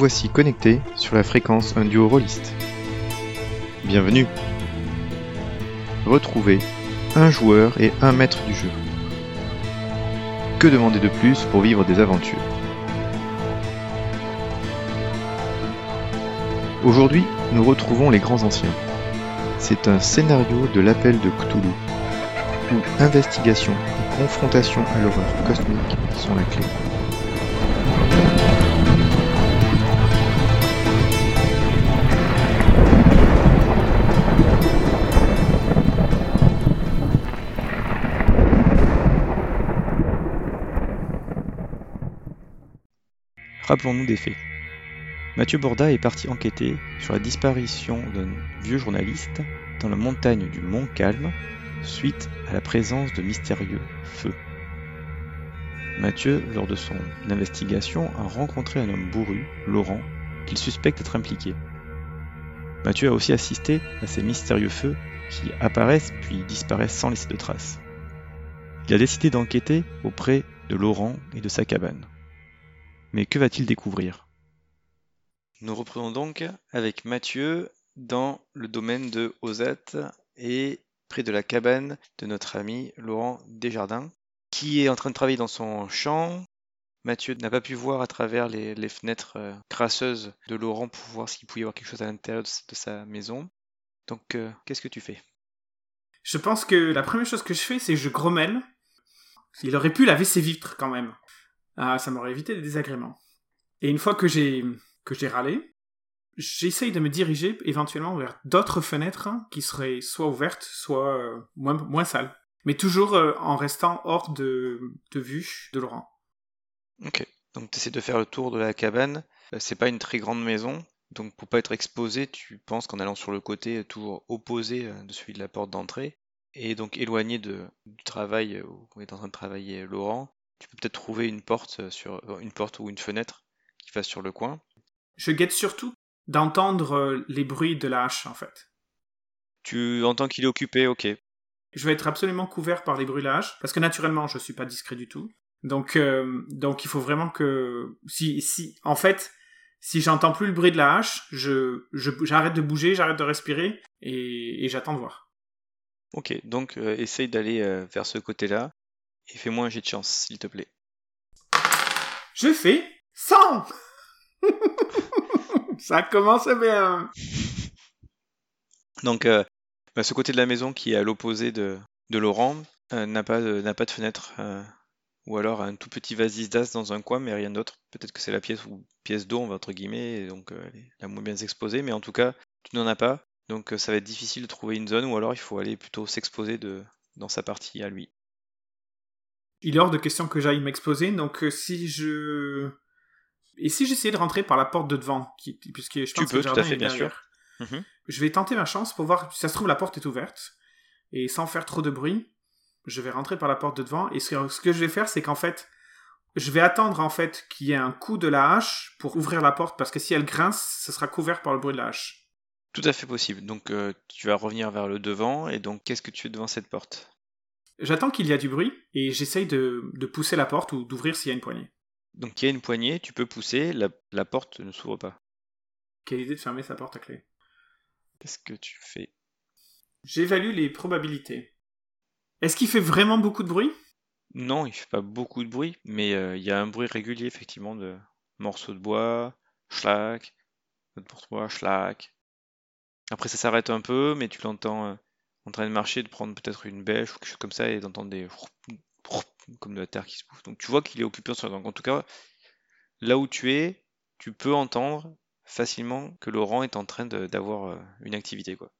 voici connecté sur la fréquence un duo rôliste. Bienvenue Retrouvez un joueur et un maître du jeu. Que demander de plus pour vivre des aventures? Aujourd'hui, nous retrouvons les grands anciens. C'est un scénario de l'appel de Cthulhu, où investigation et confrontation à l'horreur cosmique sont la clé. Rappelons-nous des faits. Mathieu Borda est parti enquêter sur la disparition d'un vieux journaliste dans la montagne du Mont Calme suite à la présence de mystérieux feux. Mathieu, lors de son investigation, a rencontré un homme bourru, Laurent, qu'il suspecte être impliqué. Mathieu a aussi assisté à ces mystérieux feux qui apparaissent puis disparaissent sans laisser de traces. Il a décidé d'enquêter auprès de Laurent et de sa cabane. Mais que va-t-il découvrir? Nous reprenons donc avec Mathieu dans le domaine de Ozat et près de la cabane de notre ami Laurent Desjardins, qui est en train de travailler dans son champ. Mathieu n'a pas pu voir à travers les, fenêtres euh, crasseuses de Laurent pour voir s'il pouvait y avoir quelque chose à l'intérieur de, sa maison. Donc, euh, qu'est-ce que tu fais? Je pense que la première chose que je fais, c'est que je grommelle. Il aurait pu laver ses vitres quand même. Ah, ça m'aurait évité des désagréments. Et une fois que j'ai que j'ai râlé, j'essaye de me diriger éventuellement vers d'autres fenêtres qui seraient soit ouvertes, soit euh, moins, sales. Mais toujours euh, en restant hors de, vue de Laurent. Ok. Donc tu essaies de faire le tour de la cabane. Euh, c'est pas une très grande maison. Donc pour pas être exposé, tu penses qu'en allant sur le côté toujours opposé de celui de la porte d'entrée, et donc éloigné du travail où est en train de travailler Laurent, tu peux peut-être trouver une porte euh, sur euh, une porte ou une fenêtre qui fasse sur le coin. Je guette surtout d'entendre euh, les bruits de la hache en fait. Tu entends qu'il est occupé, ok. Je vais être absolument couvert par les bruits de la hache parce que naturellement je suis pas discret du tout. Donc donc il faut vraiment que si si en fait si j'entends plus le bruit de la hache, je j'arrête de bouger, j'arrête de respirer et, j'attends de voir. Ok, donc essaye d'aller vers ce côté-là. Et fais-moi un jet de chance, s'il te plaît. Je fais 100 Ça commence bien Donc, euh, bah, ce côté de la maison qui est à l'opposé de, de Laurent euh, n'a pas, pas de fenêtre. Euh, ou alors un tout petit vasisdas d'as dans un coin, mais rien d'autre. Peut-être que c'est la pièce ou pièce d'eau, entre guillemets, et donc la moins bien exposée, mais en tout cas, tu n'en as pas. Donc ça va être difficile de trouver une zone, ou alors il faut aller plutôt s'exposer de, dans sa partie à lui il est hors de question que j'aille m'exposer, donc euh, si je... Et si j'essayais de rentrer par la porte de devant, qui, puisque je pense tu peux, que le jardin tout à fait, bien sûr. Mhm. Je vais tenter ma chance pour voir si ça se trouve la porte est ouverte, et sans faire trop de bruit, je vais rentrer par la porte de devant, et ce que, je vais faire, c'est qu'en fait, je vais attendre en fait qu'il y ait un coup de la hache pour ouvrir la porte, parce que si elle grince, ce sera couvert par le bruit de la hache. Tout à fait possible. Donc euh, tu vas revenir vers le devant, et donc qu'est-ce que tu fais devant cette porte? J'attends qu'il y a du bruit et j'essaye de, pousser la porte ou d'ouvrir s'il y a une poignée. Donc il y a une poignée, tu peux pousser, la, porte ne s'ouvre pas. Quelle idée de fermer sa porte à clé. Qu'est-ce que tu fais? J'évalue les probabilités. Est-ce qu'il fait vraiment beaucoup de bruit? Non, il fait pas beaucoup de bruit, mais euh, il y a un bruit régulier effectivement de morceaux de bois, schlack, de bois, schlack. Après ça s'arrête un peu, mais tu l'entends euh, en train de marcher, de prendre peut-être une bêche ou quelque chose comme ça et d'entendre des comme de la terre qui se bouffe. Donc tu vois qu'il est occupé en Donc en tout cas, là où tu es, tu peux entendre facilement que Laurent est en train d'avoir euh, une activité quoi.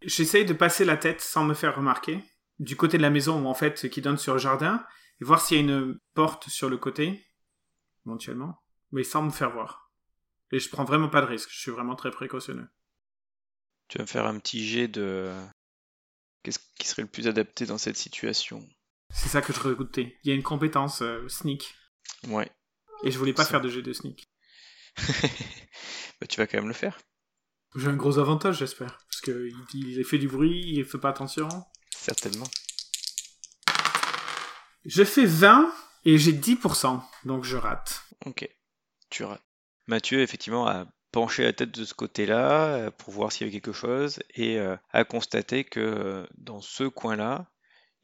J'essaye de passer la tête sans me faire remarquer du côté de la maison en fait qui donne sur le jardin et voir s'il y a une porte sur le côté éventuellement, mais sans me faire voir. Et je prends vraiment pas de risque, je suis vraiment très précautionneux. Tu vas me faire un petit jet de Qu'est-ce qui serait le plus adapté dans cette situation? C'est ça que je redoutais. Il y a une compétence euh, sneak. Ouais. Et je voulais pas faire de jet de sneak. bah, tu vas quand même le faire. J'ai un gros avantage, j'espère. Parce qu'il il fait du bruit, il fait pas attention. Certainement. Je fais 20 et j'ai 10%, donc je rate. Ok, tu rates. Mathieu, effectivement, a penché la tête de ce côté-là euh, pour voir s'il y avait quelque chose et euh, a constaté que euh, dans ce coin-là,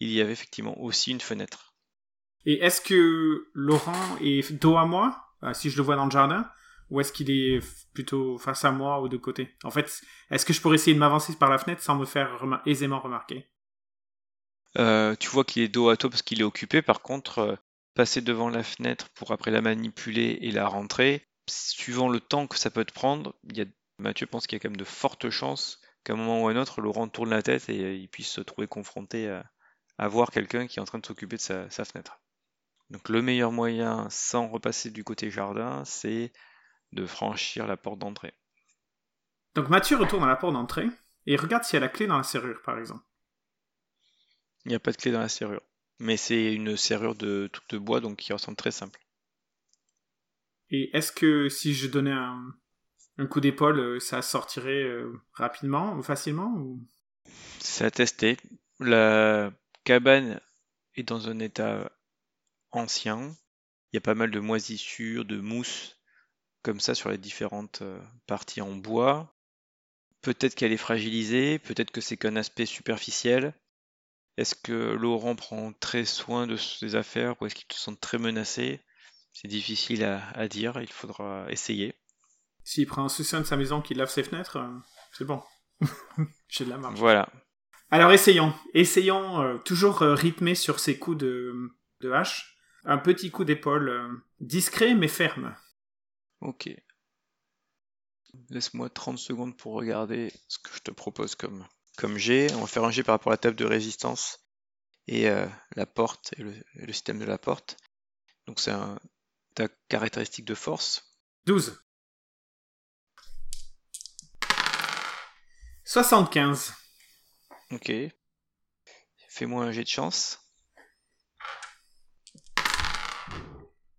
il y avait effectivement aussi une fenêtre. Et est-ce que Laurent est dos à moi, si je le vois dans le jardin, ou est-ce qu'il est plutôt face à moi ou de côté? En fait, est-ce que je pourrais essayer de m'avancer par la fenêtre sans me faire aisément remarquer? Tu vois qu'il est dos à toi parce qu'il est occupé. Par contre, passer devant la fenêtre pour après la manipuler et la rentrer, suivant le temps que ça peut te prendre, il y a, Mathieu pense qu'il y a quand même de fortes chances qu'à un moment ou à un autre, Laurent tourne la tête et euh, il puisse se trouver confronté à, voir quelqu'un qui est en train de s'occuper de sa, fenêtre. Donc le meilleur moyen, sans repasser du côté jardin, c'est de franchir la porte d'entrée. Donc Mathieu retourne à la porte d'entrée et regarde s'il y a la clé dans la serrure, par exemple. Il n'y a pas de clé dans la serrure. Mais c'est une serrure de toute bois, donc qui ressemble très simple. Et est-ce que si je donnais un, coup d'épaule, euh, ça sortirait euh, rapidement, facilement ou... C'est à tester. La cabane est dans un état ancien. Il y a pas mal de moisissures, de mousse, comme ça sur les différentes euh, parties en bois. Peut-être qu'elle est fragilisée, peut-être que c'est qu'un aspect superficiel. Est-ce que Laurent prend très soin de ses affaires ou est-ce qu'il se sent très menacé C'est difficile à, dire, il faudra essayer. S'il prend soin de sa maison, qu'il lave ses fenêtres, euh, c'est bon. J'ai de la marge. Voilà. Alors essayons. Essayons euh, toujours euh, rythmer sur ces coups de, de hache. Un petit coup d'épaule discret mais ferme. Ok. Laisse-moi 30 secondes pour regarder ce que je te propose comme comme G. On va faire un G par rapport à la table de résistance et euh, la porte et le, système de la porte. Donc c'est un, ta caractéristique de force. 12. 75. Ok. Fais-moi un jet de chance.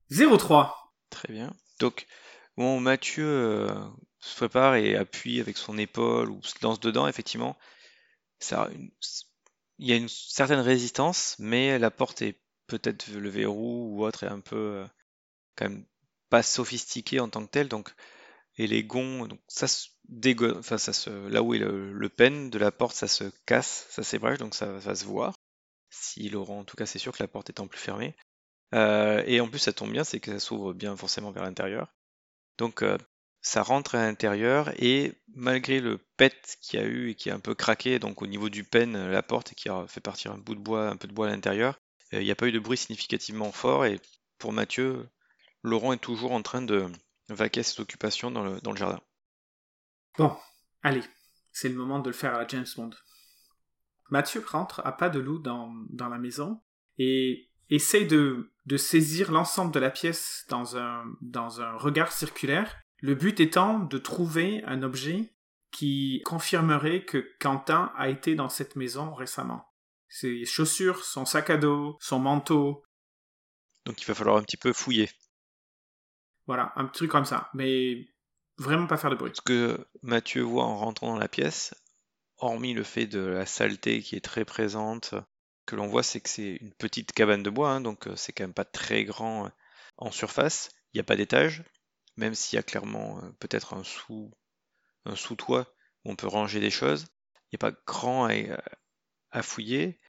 03. Très bien. Donc, bon, Mathieu euh, se prépare et appuie avec son épaule ou se lance dedans, effectivement il y a une certaine résistance, mais la porte est peut-être le verrou ou autre est un peu euh, quand même pas sophistiqué en tant que tel. Donc, et les gonds, donc ça se enfin ça se, là où est le, pen de la porte, ça se casse, ça s'ébrèche, donc ça va se voir. Si Laurent, en tout cas, c'est sûr que la porte étant plus fermée. Euh, et en plus, ça tombe bien, c'est que ça s'ouvre bien forcément vers l'intérieur. Donc, euh, ça rentre à l'intérieur et malgré le pet qu'il y a eu et qui a un peu craqué, donc au niveau du pen, la porte qui a fait partir un bout de bois, un peu de bois à l'intérieur, euh, il n'y a pas eu de bruit significativement fort et pour Mathieu, Laurent est toujours en train de vaquer ses occupations dans le, dans le jardin. Bon, allez, c'est le moment de le faire à la James Bond. Mathieu rentre à pas de loup dans, dans la maison et essaye de, de saisir l'ensemble de la pièce dans un, dans un regard circulaire le but étant de trouver un objet qui confirmerait que Quentin a été dans cette maison récemment. Ses chaussures, son sac à dos, son manteau. Donc il va falloir un petit peu fouiller. Voilà, un truc comme ça, mais vraiment pas faire de bruit. Ce que Mathieu voit en rentrant dans la pièce, hormis le fait de la saleté qui est très présente, que l'on voit, c'est que c'est une petite cabane de bois, hein, donc euh, c'est quand même pas très grand euh, en surface. Il n'y a pas d'étage, même s'il y a clairement euh, peut-être un sous un sous-toit où on peut ranger des choses. Il n'y a pas grand à, fouiller.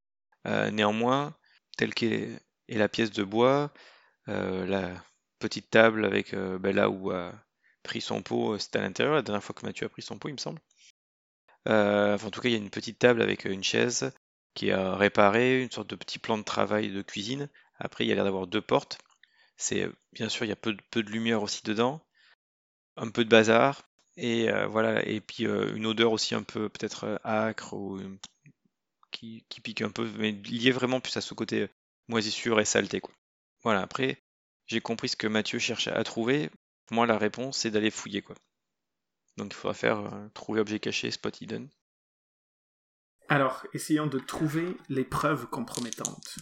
Néanmoins, telle qu'est est la pièce de bois, la petite table avec ben là où a pris son pot, c'était à l'intérieur la dernière fois que Mathieu a pris son pot, il me semble. en tout cas, il y a une petite table avec une chaise qui est réparée, une sorte de petit plan de travail de cuisine. Après, il y a l'air d'avoir deux portes. C'est bien sûr il y a peu, de lumière aussi dedans, un peu de bazar et euh, voilà et puis euh, une odeur aussi un peu peut-être euh, âcre ou qui, pique un peu, mais lié vraiment plus à ce côté moisissure et saleté. Voilà après j'ai compris ce que Mathieu cherche à trouver. Pour moi la réponse c'est d'aller fouiller quoi. Donc il faudra faire trouver objet caché, spot hidden. Alors, essayons de trouver les preuves compromettantes.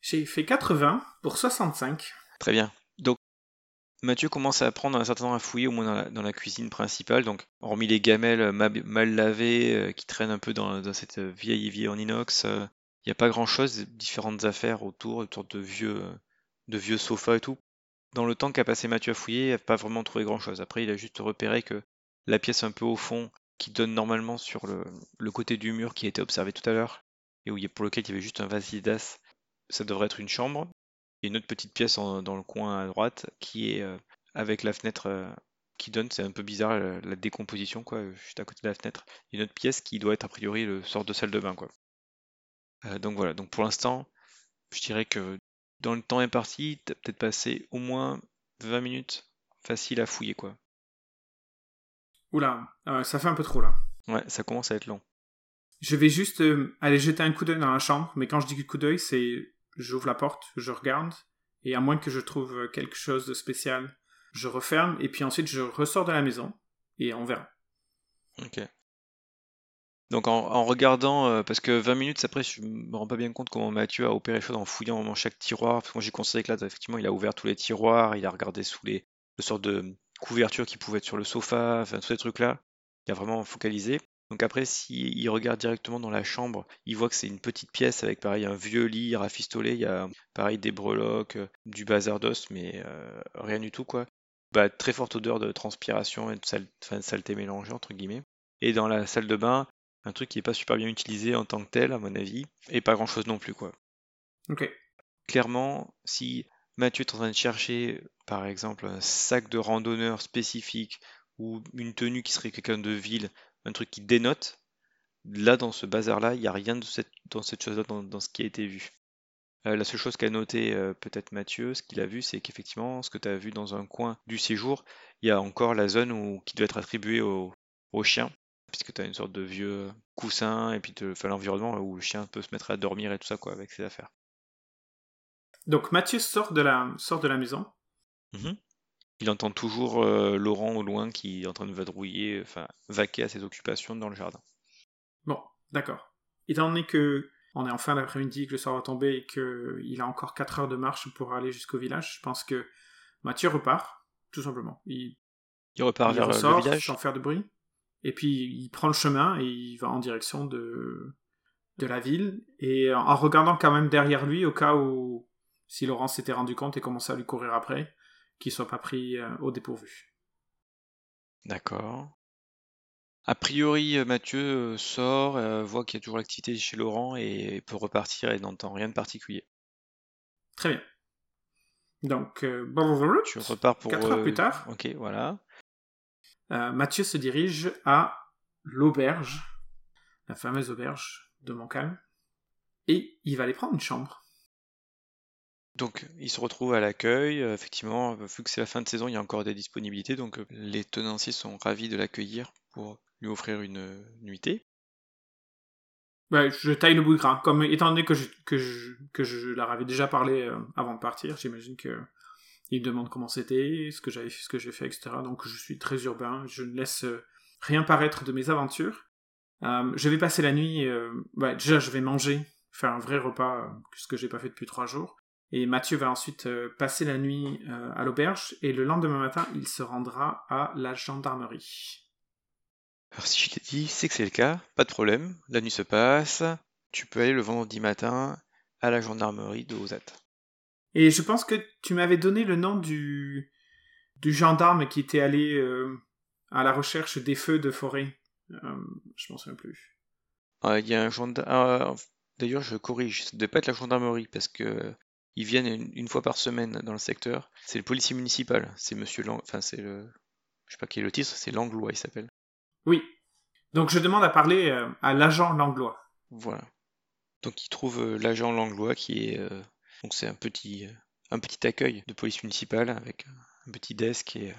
J'ai fait 80 pour 65. Très bien. Donc, Mathieu commence à prendre un certain temps à fouiller, au moins dans la, cuisine principale. Donc, hormis les gamelles mal, lavées euh, qui traînent un peu dans, cette vieille évier en inox, euh, il n'y a pas grand chose, différentes affaires autour, autour de vieux, de vieux sofas et tout. Dans le temps qu'a passé Mathieu à fouiller, il n'a pas vraiment trouvé grand-chose. Après, il a juste repéré que la pièce un peu au fond, qui donne normalement sur le, côté du mur qui a été observé tout à l'heure, et où pour lequel il y avait juste un vasidas, ça devrait être une chambre. Et une autre petite pièce dans le coin à droite qui est euh, avec la fenêtre euh, qui donne, c'est un peu bizarre la, décomposition, quoi, juste à côté de la fenêtre. Une autre pièce qui doit être a priori le sort de salle de bain, quoi. Euh, donc voilà, donc pour l'instant, je dirais que dans le temps imparti, t'as peut-être passé au moins 20 minutes facile à fouiller, quoi. Oula, euh, ça fait un peu trop là. Ouais, ça commence à être long. Je vais juste euh, aller jeter un coup d'œil dans la chambre, mais quand je dis coup d'œil, c'est j'ouvre la porte, je regarde, et à moins que je trouve quelque chose de spécial, je referme, et puis ensuite je ressors de la maison, et on verra. Ok. Donc en, regardant, euh, parce que 20 minutes après, je me rends pas bien compte comment Mathieu a opéré les choses en fouillant vraiment chaque tiroir. Parce que moi j'ai constaté que là, effectivement, il a ouvert tous les tiroirs, il a regardé sous les, sortes de couvertures qui pouvaient être sur le sofa, enfin tous ces trucs-là. Il a vraiment focalisé. Donc après, s'il regarde directement dans la chambre, il voit que c'est une petite pièce avec pareil un vieux lit rafistolé, il y a pareil des breloques, euh, du bazar d'os, mais euh, rien du tout quoi. Bah, très forte odeur de transpiration et de, saleté mélangée entre guillemets. Et dans la salle de bain, un truc qui n'est pas super bien utilisé en tant que tel, à mon avis, et pas grand chose non plus, quoi. Ok. Clairement, si Mathieu est en train de chercher, par exemple, un sac de randonneur spécifique ou une tenue qui serait quelqu'un de ville, un truc qui dénote, là, dans ce bazar-là, il n'y a rien de cette, dans cette chose-là, dans, ce qui a été vu. Euh, la seule chose qu'a noté euh, peut-être Mathieu, ce qu'il a vu, c'est qu'effectivement, ce que tu as vu dans un coin du séjour, il y a encore la zone où, qui doit être attribuée aux au chiens puisque tu as une sorte de vieux coussin et puis l'environnement où le chien peut se mettre à dormir et tout ça quoi avec ses affaires. Donc Mathieu sort de la, sort de la maison. Mmh Il entend toujours euh, Laurent au loin qui est en train de vadrouiller, enfin vaquer à ses occupations dans le jardin. Bon, d'accord. Étant donné que on est en fin d'après-midi, que le soir va tomber et qu'il a encore 4 heures de marche pour aller jusqu'au village, je pense que Mathieu repart, tout simplement. Il, il repart vers le village sans faire de bruit. Et puis il prend le chemin et il va en direction de, de la ville. Et en regardant quand même derrière lui, au cas où, si Laurent s'était rendu compte et commençait à lui courir après, qu'il soit pas pris euh, au dépourvu. D'accord. A priori, euh, Mathieu euh, sort, voit qu'il y a toujours l'activité chez Laurent et peut repartir et n'entend rien de particulier. Très bien. Donc, tu repars pour 4 heures plus tard. Ok, voilà. Euh, Mathieu se dirige à l'auberge, la fameuse auberge de Montcalm, et il va aller prendre une chambre. Donc il se retrouve à l'accueil, euh, effectivement, vu que c'est la fin de saison, il y a encore des disponibilités, donc euh, les tenanciers sont ravis de l'accueillir pour lui offrir une nuitée. je taille le bout de gras. Comme étant donné que je, que je, leur avais déjà parlé avant de partir, j'imagine que il me demande comment c'était, ce que j'avais fait, ce que j'ai fait, etc. Donc je suis très urbain, je ne laisse euh, rien paraître de mes aventures. Euh, je vais passer la nuit, euh, déjà je vais manger, faire un vrai repas, ce que j'ai pas fait depuis trois jours. Et Mathieu va ensuite passer la nuit à l'auberge, et le lendemain matin, il se rendra à la gendarmerie. Alors si je t'ai dit, c'est que c'est le cas, pas de problème, la nuit se passe, tu peux aller le vendredi matin à la gendarmerie de Ozat. Et je pense que tu m'avais donné le nom du, du gendarme qui était allé euh, à la recherche des feux de forêt. Euh, je m'en souviens plus. Ah, il y a un gendarme. Ah, d'ailleurs, je corrige, ça ne doit pas être la gendarmerie parce que ils viennent une, fois par semaine dans le secteur. C'est le policier municipal. C'est Monsieur Lang... Enfin, c'est le. Je sais pas qui est le titre. C'est Langlois, il s'appelle. Oui. Donc je demande à parler euh, à l'agent Langlois. Voilà. Donc il trouve l'agent Langlois qui est donc c'est un petit, un petit accueil de police municipale avec un petit desk et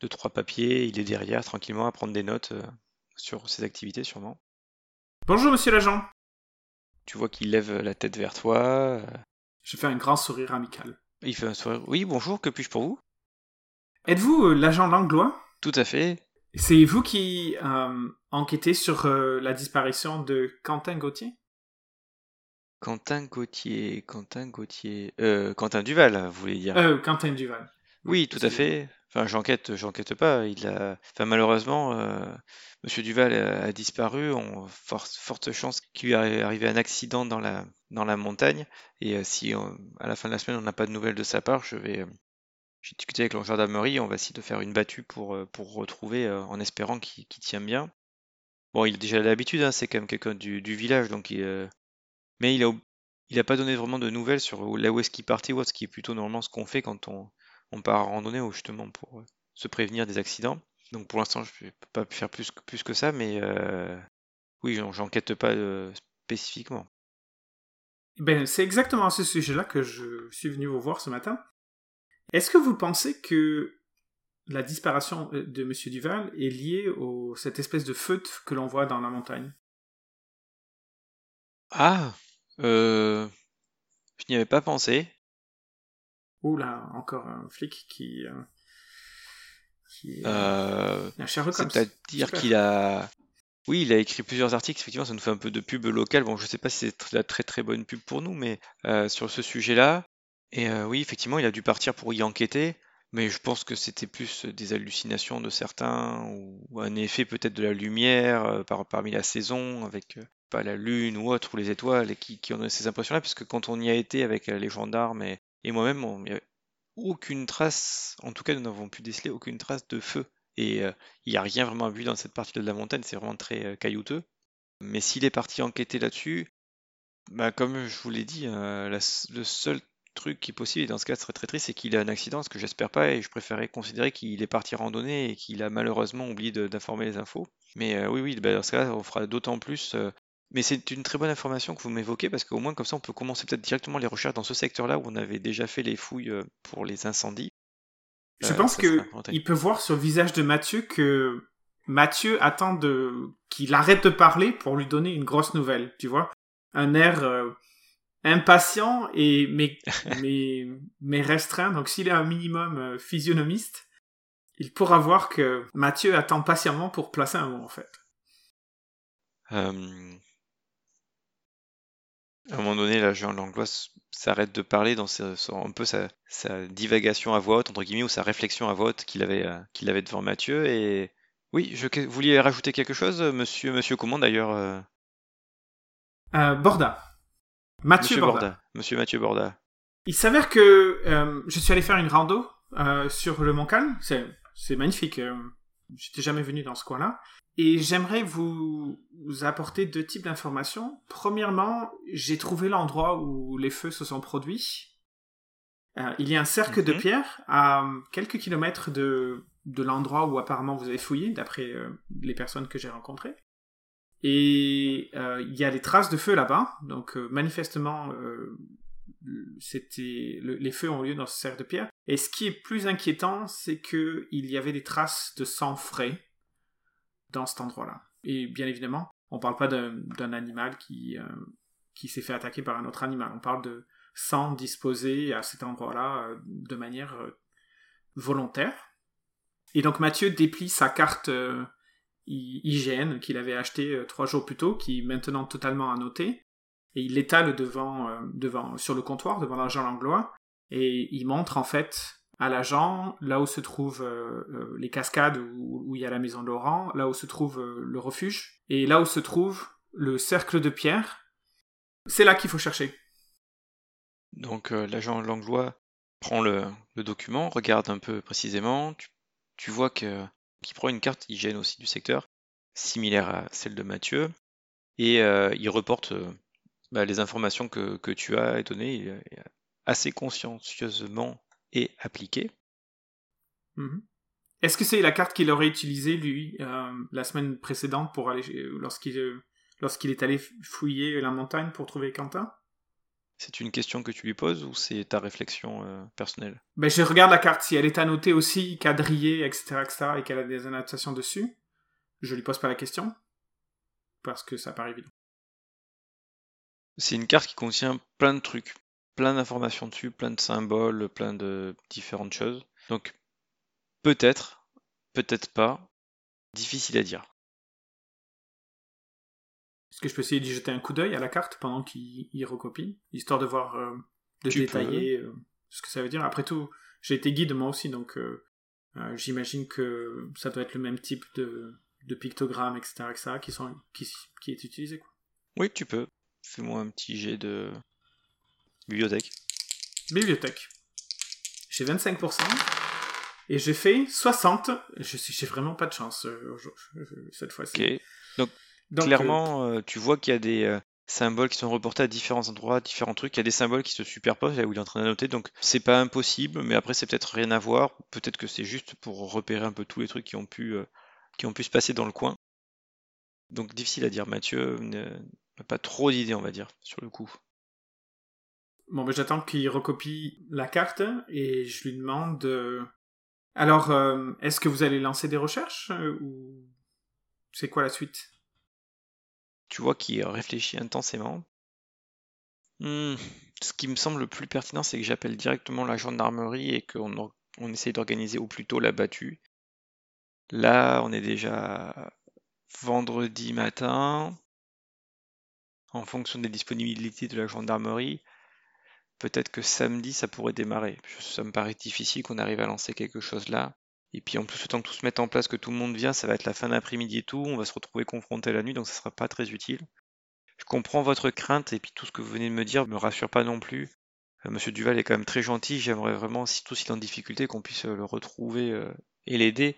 deux trois papiers. Il est derrière tranquillement à prendre des notes euh, sur ses activités sûrement. Bonjour monsieur l'agent. Tu vois qu'il lève la tête vers toi. Euh. Je fais un grand sourire amical. Il fait un sourire. Oui, bonjour, que puis-je pour vous? Êtes-vous euh, l'agent Langlois? Tout à fait. C'est vous qui enquêtez sur la disparition de Quentin Gauthier? Quentin Gauthier, Quentin Gauthier, euh, Quentin Duval, vous voulez dire euh, Quentin Duval. Oui, tout à fait. Enfin, j'enquête, j'enquête pas. Il a, enfin, malheureusement, euh, Monsieur Duval a, disparu. On forte, forte chance qu'il lui arrivé un accident dans la dans la montagne. Et euh, si à la fin de la semaine on n'a pas de nouvelles de sa part, je vais euh, j'ai discuté avec la gendarmerie. On va essayer de faire une battue pour pour retrouver, en espérant qu'il tient bien. Bon, il a déjà l'habitude. Hein, c'est quand même quelqu'un du, du village, donc il, mais il a il a pas donné vraiment de nouvelles sur là où est-ce qu'il partait ou ce qui est plutôt normalement ce qu'on fait quand on on part en randonnée justement pour euh, se prévenir des accidents. Donc pour l'instant, je ne peux pas faire plus, plus que ça, mais euh, oui, j'enquête pas euh, spécifiquement. Ben, c'est exactement à ce sujet-là que je suis venu vous voir ce matin. Est-ce que vous pensez que la disparition de M. Duval est liée à cette espèce de feutre que l'on voit dans la montagne? Ah, je n'y avais pas pensé. Oula, encore un flic qui. Euh, qui euh, C'est-à-dire qu'il a. Oui, il a écrit plusieurs articles, effectivement, ça nous fait un peu de pub locale. Bon, je sais pas si c'est la très très bonne pub pour nous, mais euh, sur ce sujet-là. Et oui, effectivement, il a dû partir pour y enquêter, mais je pense que c'était plus des hallucinations de certains, ou un effet peut-être de la lumière par, parmi la saison, avec pas la lune ou autre, ou les étoiles, qui, qui ont donné ces impressions-là, puisque quand on y a été avec les gendarmes et, et moi-même, il n'y a aucune trace, en tout cas nous n'avons pu déceler aucune trace de feu. Et euh, il n'y a rien vraiment vu dans cette partie de la montagne, c'est vraiment très euh, caillouteux. Mais s'il est parti enquêter là-dessus, bah, comme je vous l'ai dit, euh, le seul truc qui est possible, et dans ce cas ce serait très triste, c'est qu'il ait un accident, ce que j'espère pas, et je préférerais considérer qu'il est parti randonner et qu'il a malheureusement oublié d'informer les infos. Mais oui, oui, bah, dans ce cas on fera d'autant plus mais c'est une très bonne information que vous m'évoquez parce qu'au moins comme ça on peut commencer peut-être directement les recherches dans ce secteur-là où on avait déjà fait les fouilles euh, pour les incendies. Je euh, pense qu'il peut voir sur le visage de Mathieu que Mathieu attend de qu'il arrête de parler pour lui donner une grosse nouvelle, tu vois, un air euh, impatient et mais mais mais restreint. Donc s'il est un minimum physionomiste, il pourra voir que Mathieu attend patiemment pour placer un mot en fait. À un moment donné, là, Jean Langlois s'arrête de parler dans un peu sa, divagation à voix haute, entre guillemets, ou sa réflexion à voix haute qu'il avait, euh, qu'il avait devant Mathieu. Et oui, je, vouliez rajouter quelque chose, monsieur, monsieur comment d'ailleurs euh? Euh, Borda. Mathieu Borda. Monsieur Mathieu Borda. Il s'avère que je suis allé faire une rando sur le Mont Calme. C'est magnifique. J'étais jamais venu dans ce coin-là. Et j'aimerais vous, apporter deux types d'informations. Premièrement, j'ai trouvé l'endroit où les feux se sont produits. Euh, il y a un cercle de mhm. pierre à quelques kilomètres de, de l'endroit où apparemment vous avez fouillé, d'après euh, les personnes que j'ai rencontrées. Et euh, il y a des traces de feu là-bas, donc manifestement, c'était les feux ont lieu dans ce cercle de pierre. Et ce qui est plus inquiétant, c'est qu'il y avait des traces de sang frais dans cet endroit-là. Et bien évidemment, on ne parle pas d'un animal qui, euh, qui s'est fait attaquer par un autre animal. On parle de sang disposé à cet endroit-là euh, de manière euh, volontaire. Et donc Mathieu déplie sa carte IGN qu'il avait achetée trois jours plus tôt, qui est maintenant totalement annotée, et il l'étale devant, devant, sur le comptoir, devant l'agent langlois, et il montre en fait à l'agent, là où se trouvent euh, euh, les cascades où, il y a la maison de Laurent, là où se trouve euh, le refuge, et là où se trouve le cercle de pierre. C'est là qu'il faut chercher. Donc l'agent Langlois prend le, document, regarde un peu précisément, tu, vois que qu'il prend une carte hygiène aussi du secteur, similaire à celle de Mathieu, et il reporte bah, les informations que, que, tu as données assez consciencieusement et appliqué. Mhm. Est-ce que c'est la carte qu'il aurait utilisée, lui, euh, la semaine précédente pour aller lorsqu'il euh, lorsqu'il est allé fouiller la montagne pour trouver Quentin? C'est une question que tu lui poses ou c'est ta réflexion euh, personnelle? Ben, Je regarde la carte. Si elle est annotée aussi, quadrillée, etc., etc., et qu'elle a des annotations dessus, je lui pose pas la question parce que ça paraît évident. C'est une carte qui contient plein de trucs plein d'informations dessus, plein de symboles, plein de différentes choses. Donc peut-être, peut-être pas, difficile à dire. Est-ce que je peux essayer d'y jeter un coup d'œil à la carte pendant qu'il recopie, histoire de voir, euh, de détailler euh, ce que ça veut dire Après tout, j'ai été guide moi aussi, donc euh, Euh, J'imagine que ça doit être le même type de, de pictogrammes, etc., etc., qui, sont, qui, qui est utilisé. Quoi. Oui, tu peux. Fais-moi un petit jet de bibliothèque. Bibliothèque. J'ai 25%. Et j'ai fait 60. Je J'ai vraiment pas de chance euh, cette fois-ci. Donc, Donc, clairement, euh, tu vois qu'il y a des euh, symboles qui sont reportés à différents endroits, différents trucs. Il y a des symboles qui se superposent là où il est en train de noter. Donc, c'est pas impossible, mais après, c'est peut-être rien à voir. Peut-être que c'est juste pour repérer un peu tous les trucs qui ont pu, euh, qui ont pu se passer dans le coin. Donc, difficile à dire. Mathieu pas trop d'idées, on va dire, sur le coup. Bon, ben, j'attends qu'il recopie la carte et je lui demande. euh, Alors, euh, est-ce que vous allez lancer des recherches euh, ou c'est quoi la suite? Tu vois qu'il réfléchit intensément. Hmm, Ce qui me semble le plus pertinent, c'est que j'appelle directement la gendarmerie et qu'on or- on essaye d'organiser au plus tôt la battue. Là, on est déjà vendredi matin. En fonction des disponibilités de la gendarmerie, peut-être que samedi, ça pourrait démarrer. Ça me paraît difficile qu'on arrive à lancer quelque chose là. Et puis en plus, le temps que tout se mette en place, que tout le monde vient, ça va être la fin d'après-midi et tout. On va se retrouver confronté la nuit, donc ça sera pas très utile. Je comprends votre crainte et puis tout ce que vous venez de me dire me rassure pas non plus. Euh, Monsieur Duval est quand même très gentil. J'aimerais vraiment, surtout s'il est en difficulté, qu'on puisse euh, le retrouver euh, et l'aider.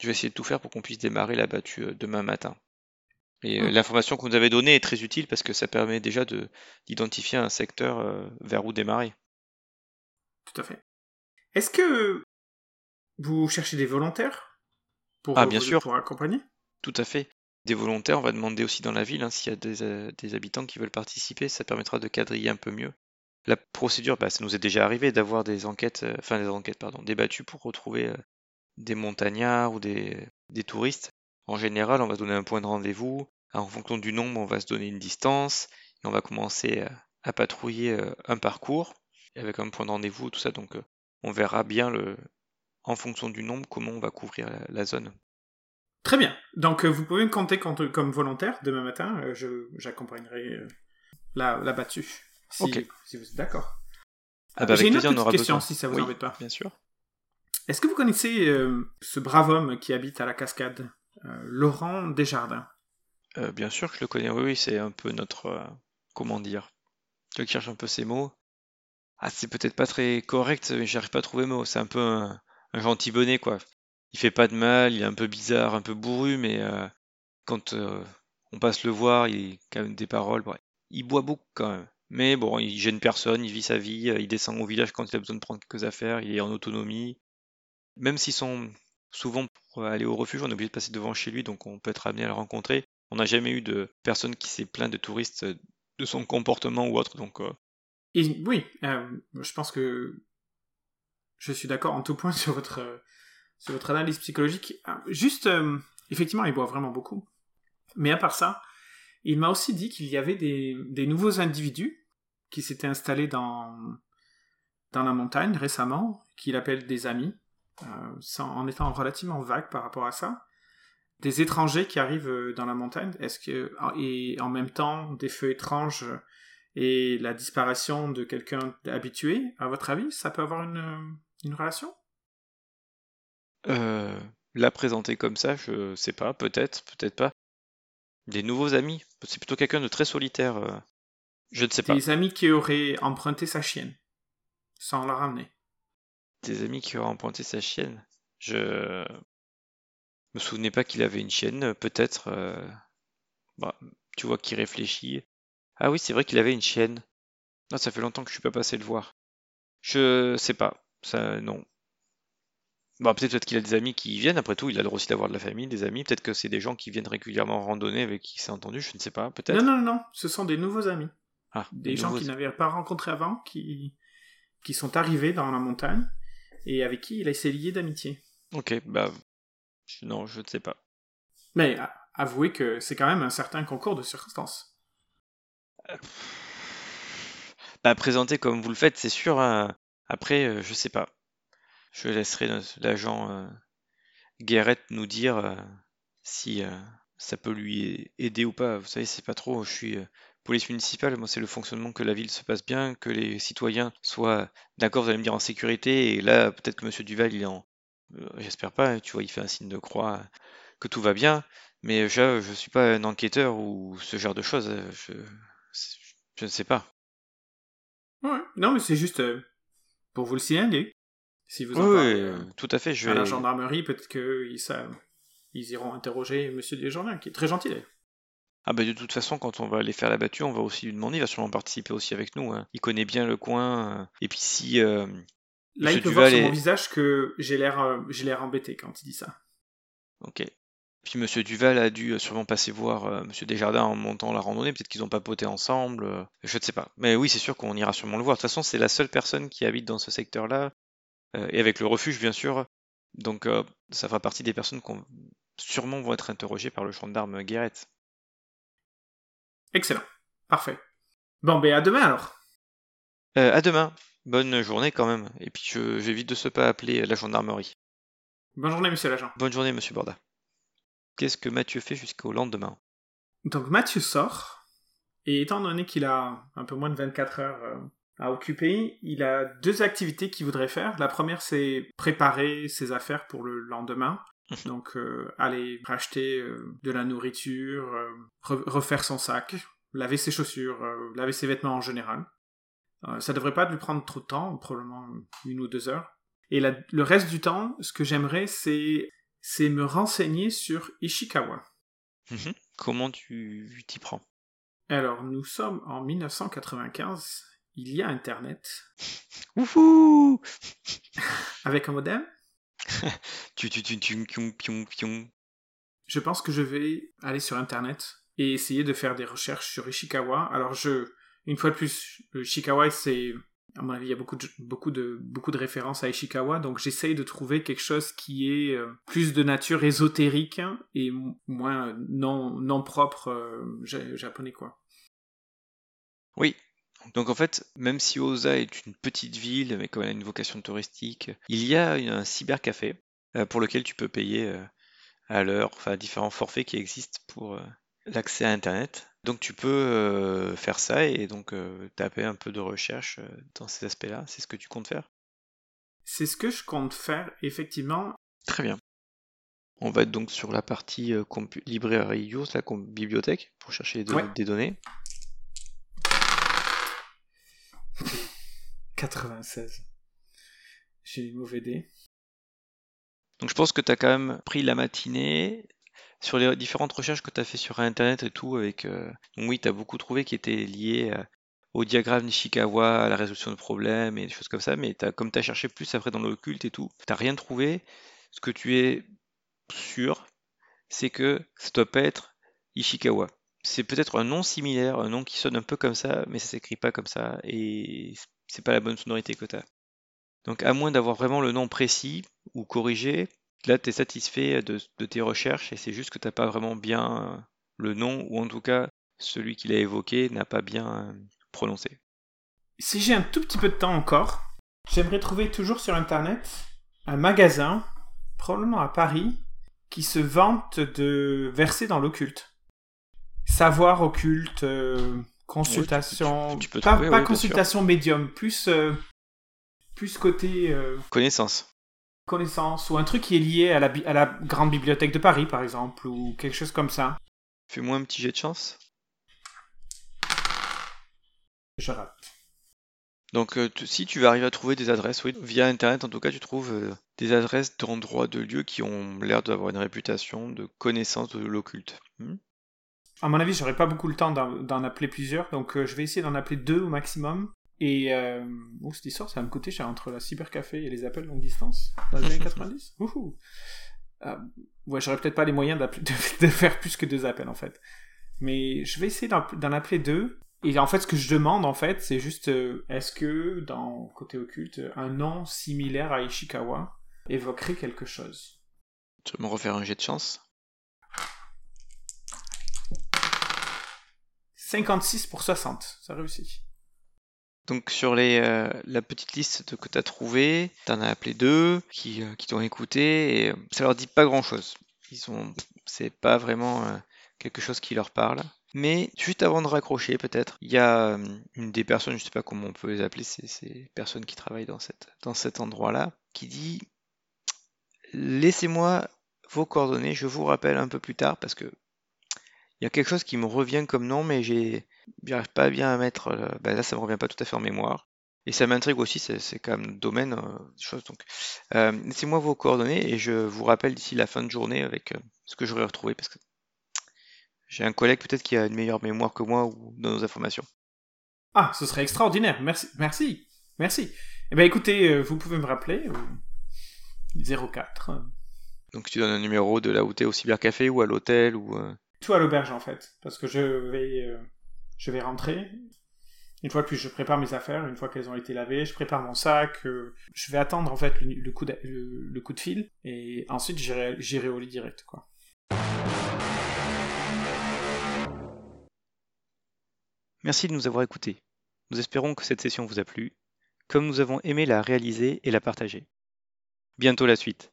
Je vais essayer de tout faire pour qu'on puisse démarrer la battue demain matin. Et euh, l'information que vous nous avez donnée est très utile parce que ça permet déjà de d'identifier un secteur euh, vers où démarrer. Tout à fait. Est-ce que vous cherchez des volontaires pour, Ah, bien vous- sûr. pour accompagner? Tout à fait. Des volontaires, on va demander aussi dans la ville hein, s'il y a des, euh, des habitants qui veulent participer, ça permettra de quadriller un peu mieux. La procédure, bah, ça nous est déjà arrivé d'avoir des enquêtes, euh, enfin des enquêtes, pardon, des battues pour retrouver euh, des montagnards ou des, des touristes. En général, on va se donner un point de rendez-vous. En fonction du nombre, on va se donner une distance et on va commencer à, à patrouiller euh, un parcours avec un point de rendez-vous, tout ça. Donc, euh, on verra bien le, en fonction du nombre comment on va couvrir la, la zone. Très bien. Donc, euh, vous pouvez me compter comme volontaire demain matin. euh, je- J'accompagnerai euh, la, la battue. Si, si vous êtes d'accord. Ah bah, J'ai avec une plaisir, petite question, besoin. si ça vous Oui, embête pas. Bien sûr. Est-ce que vous connaissez euh, ce brave homme qui habite à la cascade? euh, Laurent Desjardins Euh, bien sûr que je le connais, oui, oui, c'est un peu notre, euh, comment dire, je cherche un peu ces mots. Ah, c'est peut-être pas très correct, mais j'arrive pas à trouver mot. C'est un peu un, gentil bonnet, quoi. Il fait pas de mal, il est un peu bizarre, un peu bourru, mais euh, quand euh, on passe le voir, il a quand même des paroles. Il boit beaucoup quand même. Mais bon, il gêne personne, il vit sa vie, euh, il descend au village quand il a besoin de prendre quelques affaires, il est en autonomie. Même s'ils sont souvent pour aller au refuge, on est obligé de passer devant chez lui, donc on peut être amené à le rencontrer. On n'a jamais eu de personne qui s'est plaint de touristes euh, de son comportement ou autre, donc euh, oui, euh, je pense que je suis d'accord en tout point sur votre, sur votre analyse psychologique. Ah, Juste, effectivement, il boit vraiment beaucoup. Mais à part ça, il m'a aussi dit qu'il y avait des, des nouveaux individus qui s'étaient installés dans, dans la montagne récemment, qu'il appelle des amis, sans- en étant relativement vague par rapport à ça. Des étrangers qui arrivent euh, dans la montagne, est-ce que et en même temps des feux étranges et la disparition de quelqu'un habitué, à votre avis, ça peut avoir une, une relation? Euh, la présenter comme ça, je sais pas, peut-être, peut-être pas. Des nouveaux amis, c'est plutôt quelqu'un de très solitaire. euh, je ne sais pas. Des amis qui auraient emprunté sa chienne, sans la ramener. Des amis qui auraient emprunté sa chienne. Je me souvenais pas qu'il avait une chienne, peut-être. euh, bah, tu vois qu'il réfléchit. Ah oui, c'est vrai qu'il avait une chienne. Non, ça fait longtemps que je suis pas passé le voir. Je sais pas. Ça, non. Bah, peut-être qu'il a des amis qui viennent. Après tout, il a le droit aussi d'avoir de la famille, des amis. Peut-être que c'est des gens qui viennent régulièrement randonner avec qui s'est entendu. Je ne sais pas. Non, Peut-être. non, non, ce sont des nouveaux amis. Ah, Des des gens nouveaux- qu'il n'avait pas rencontrés avant, qui, qui sont arrivés dans la montagne, et avec qui il s'est lié d'amitié. Ok, bah. Non, je ne sais pas. Mais avouez que c'est quand même un certain concours de circonstances. Bah, présenter comme vous le faites, c'est sûr. hein. Après, euh, je sais pas. Je laisserai l'agent euh, Guérette nous dire euh, si euh, ça peut lui aider ou pas. Vous savez, c'est pas trop. Je suis euh, police municipale. Moi, c'est le fonctionnement que la ville se passe bien, que les citoyens soient d'accord, vous allez me dire, en sécurité. Et là, peut-être que Monsieur Duval, il est en, Euh, J'espère pas, tu vois, il fait un signe de croix, que tout va bien. Mais je, je suis pas un enquêteur ou ce genre de choses. Je, je ne sais pas. Ouais, non, mais c'est juste euh, pour vous le signaler. Si vous en Oui, parlez oui, euh, tout à fait. Je à la gendarmerie, peut-être qu'ils savent. Ils iront interroger Monsieur Desjardins, qui est très gentil. d'ailleurs. Ah bah de toute façon, quand on va aller faire la battue, on va aussi lui demander. Il va sûrement participer aussi avec nous. hein. Il connaît bien le coin. euh, Et puis si euh, Là, il peut voir sur est- mon visage que j'ai l'air, euh, j'ai l'air embêté quand il dit ça. Ok. Puis Monsieur Duval a dû sûrement passer voir euh, Monsieur Desjardins en montant la randonnée. Peut-être qu'ils ont papoté ensemble. euh, je ne sais pas. Mais oui, c'est sûr qu'on ira sûrement le voir. De toute façon, c'est la seule personne qui habite dans ce secteur-là. euh, et avec le refuge, bien sûr. Donc, ça fera partie des personnes qui sûrement vont être interrogées par le gendarme Guérette. Excellent. Parfait. Bon, ben à demain alors. Euh, à demain. Bonne journée quand même. Et puis, j'évite de se pas appeler la gendarmerie. Bonne journée, monsieur l'agent. Bonne journée, Monsieur Borda. Qu'est-ce que Mathieu fait jusqu'au lendemain? Donc Mathieu sort, et étant donné qu'il a un peu moins de 24 heures euh, à occuper, il a deux activités qu'il voudrait faire. La première, c'est préparer ses affaires pour le lendemain. Donc euh, aller racheter euh, de la nourriture, euh, re- refaire son sac, laver ses chaussures, laver ses vêtements en général. Ça devrait pas lui prendre trop de temps, probablement une ou deux heures. Et la- le reste du temps, ce que j'aimerais, c'est c'est me renseigner sur Ishikawa. Mhm. Comment tu t'y prends? Alors, nous sommes en 1995. Il y a Internet. Wouhou Avec un modem, Tu tu tu tu pion pion pion. je pense que je vais aller sur Internet et essayer de faire des recherches sur Ishikawa. Alors, je, une fois de plus, Ishikawa, c'est, à mon avis, il y a beaucoup de, beaucoup de, beaucoup de références à Ishikawa, donc j'essaye de trouver quelque chose qui est euh, plus de nature ésotérique et moins non, non propre euh, ja- japonais, quoi. Oui. Donc en fait, même si Osa est une petite ville, mais comme elle a une vocation touristique, il y a un cybercafé euh, pour lequel tu peux payer euh, à l'heure, enfin différents forfaits qui existent pour euh, l'accès à Internet. Donc tu peux faire ça et donc taper un peu de recherche dans ces aspects-là. C'est ce que tu comptes faire C'est ce que je compte faire, effectivement. Très bien. On va être donc sur la partie librairie use, la bibliothèque, pour chercher Ouais. des données. 96. J'ai eu mauvais dé. Donc je pense que tu as quand même pris la matinée sur les différentes recherches que tu as fait sur Internet et tout. Avec, euh, oui, tu as beaucoup trouvé qui étaient liés euh, au diagramme Nishikawa, à la résolution de problèmes et des choses comme ça. Mais t'as- comme tu as cherché plus après dans l'occulte et tout, tu rien trouvé. Ce que tu es sûr, c'est que ça doit pas être Ishikawa. C'est peut-être un nom similaire, un nom qui sonne un peu comme ça, mais ça s'écrit pas comme ça et c'est pas la bonne sonorité que tu as. Donc à moins d'avoir vraiment le nom précis ou corrigé, là tu es satisfait de, tes recherches et c'est juste que tu n'as pas vraiment bien le nom ou en tout cas celui qu'il a évoqué n'a pas bien euh, prononcé. Si j'ai un tout petit peu de temps encore, j'aimerais trouver toujours sur Internet un magasin, probablement à Paris, qui se vante de verser dans l'occulte. Savoir occulte, euh, consultation, tu peux- tu peux pas, trouver, pas oui, consultation médium, plus, euh, plus côté euh, Connaissance. connaissance, ou un truc qui est lié à la, à la grande bibliothèque de Paris, par exemple, ou quelque chose comme ça. Fais-moi un petit jet de chance. Je rate. Donc si tu vas arriver à trouver des adresses, oui, via internet en tout cas tu trouves euh, des adresses d'endroits, de lieux qui ont l'air d'avoir une réputation de connaissance de l'occulte. Hmm? À mon avis, j'aurais pas beaucoup le temps d'en appeler plusieurs, donc euh, je vais essayer d'en appeler deux au maximum. Et euh, oh, cette histoire, ça va me coûter cher entre la cybercafé et les appels longue distance dans les années 90. Wouhou. Euh, ouais, j'aurais peut-être pas les moyens de, de faire plus que deux appels en fait. Mais je vais essayer d'en appeler deux. Et en fait, ce que je demande en fait, c'est juste euh, est-ce que dans côté occulte, un nom similaire à Ishikawa évoquerait quelque chose? Tu vas me refaire un jet de chance? 56 pour 60, ça réussit. Donc sur les, euh, la petite liste que tu as trouvée, tu en as appelé deux qui, euh, qui t'ont écouté et euh, ça leur dit pas grand chose. Ils ont, c'est pas vraiment quelque chose qui leur parle. Mais juste avant de raccrocher, peut-être, il y a une des personnes, je sais pas comment on peut les appeler, ces, ces personnes qui travaillent dans, cette, dans cet endroit-là, qui dit laissez-moi vos coordonnées, je vous rappelle un peu plus tard parce que il y a quelque chose qui me revient comme nom, mais j'ai, j'arrive pas bien à mettre. euh, ben là, ça me revient pas tout à fait en mémoire. Et ça m'intrigue aussi, c'est quand même le domaine euh, des choses. Donc, euh, laissez-moi vos coordonnées et je vous rappelle d'ici la fin de journée avec euh, ce que j'aurais retrouvé parce que j'ai un collègue peut-être qui a une meilleure mémoire que moi ou dans nos informations. Ah, ce serait extraordinaire. Merci, merci, merci. Eh ben écoutez, vous pouvez me rappeler au 04. euh, Donc, tu donnes un numéro de là où t'es au cybercafé ou à l'hôtel ou. Tout à l'auberge en fait, parce que je vais, euh, je vais rentrer. Une fois que je prépare mes affaires, une fois qu'elles ont été lavées, je prépare mon sac. euh, je vais attendre en fait le, coup, de, le, coup de fil et ensuite j'irai au lit direct quoi. Merci de nous avoir écoutés. Nous espérons que cette session vous a plu, comme nous avons aimé la réaliser et la partager. Bientôt la suite.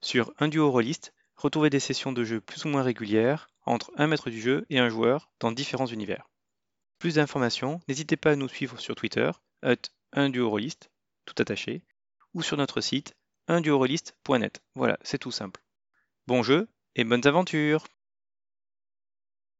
Sur Un duo rôliste, retrouvez des sessions de jeu plus ou moins régulières entre un maître du jeu et un joueur dans différents univers. Plus d'informations, n'hésitez pas à nous suivre sur Twitter, at un duo rôliste, tout attaché, ou sur notre site unduorôliste.net. Voilà, c'est tout simple. Bon jeu et bonnes aventures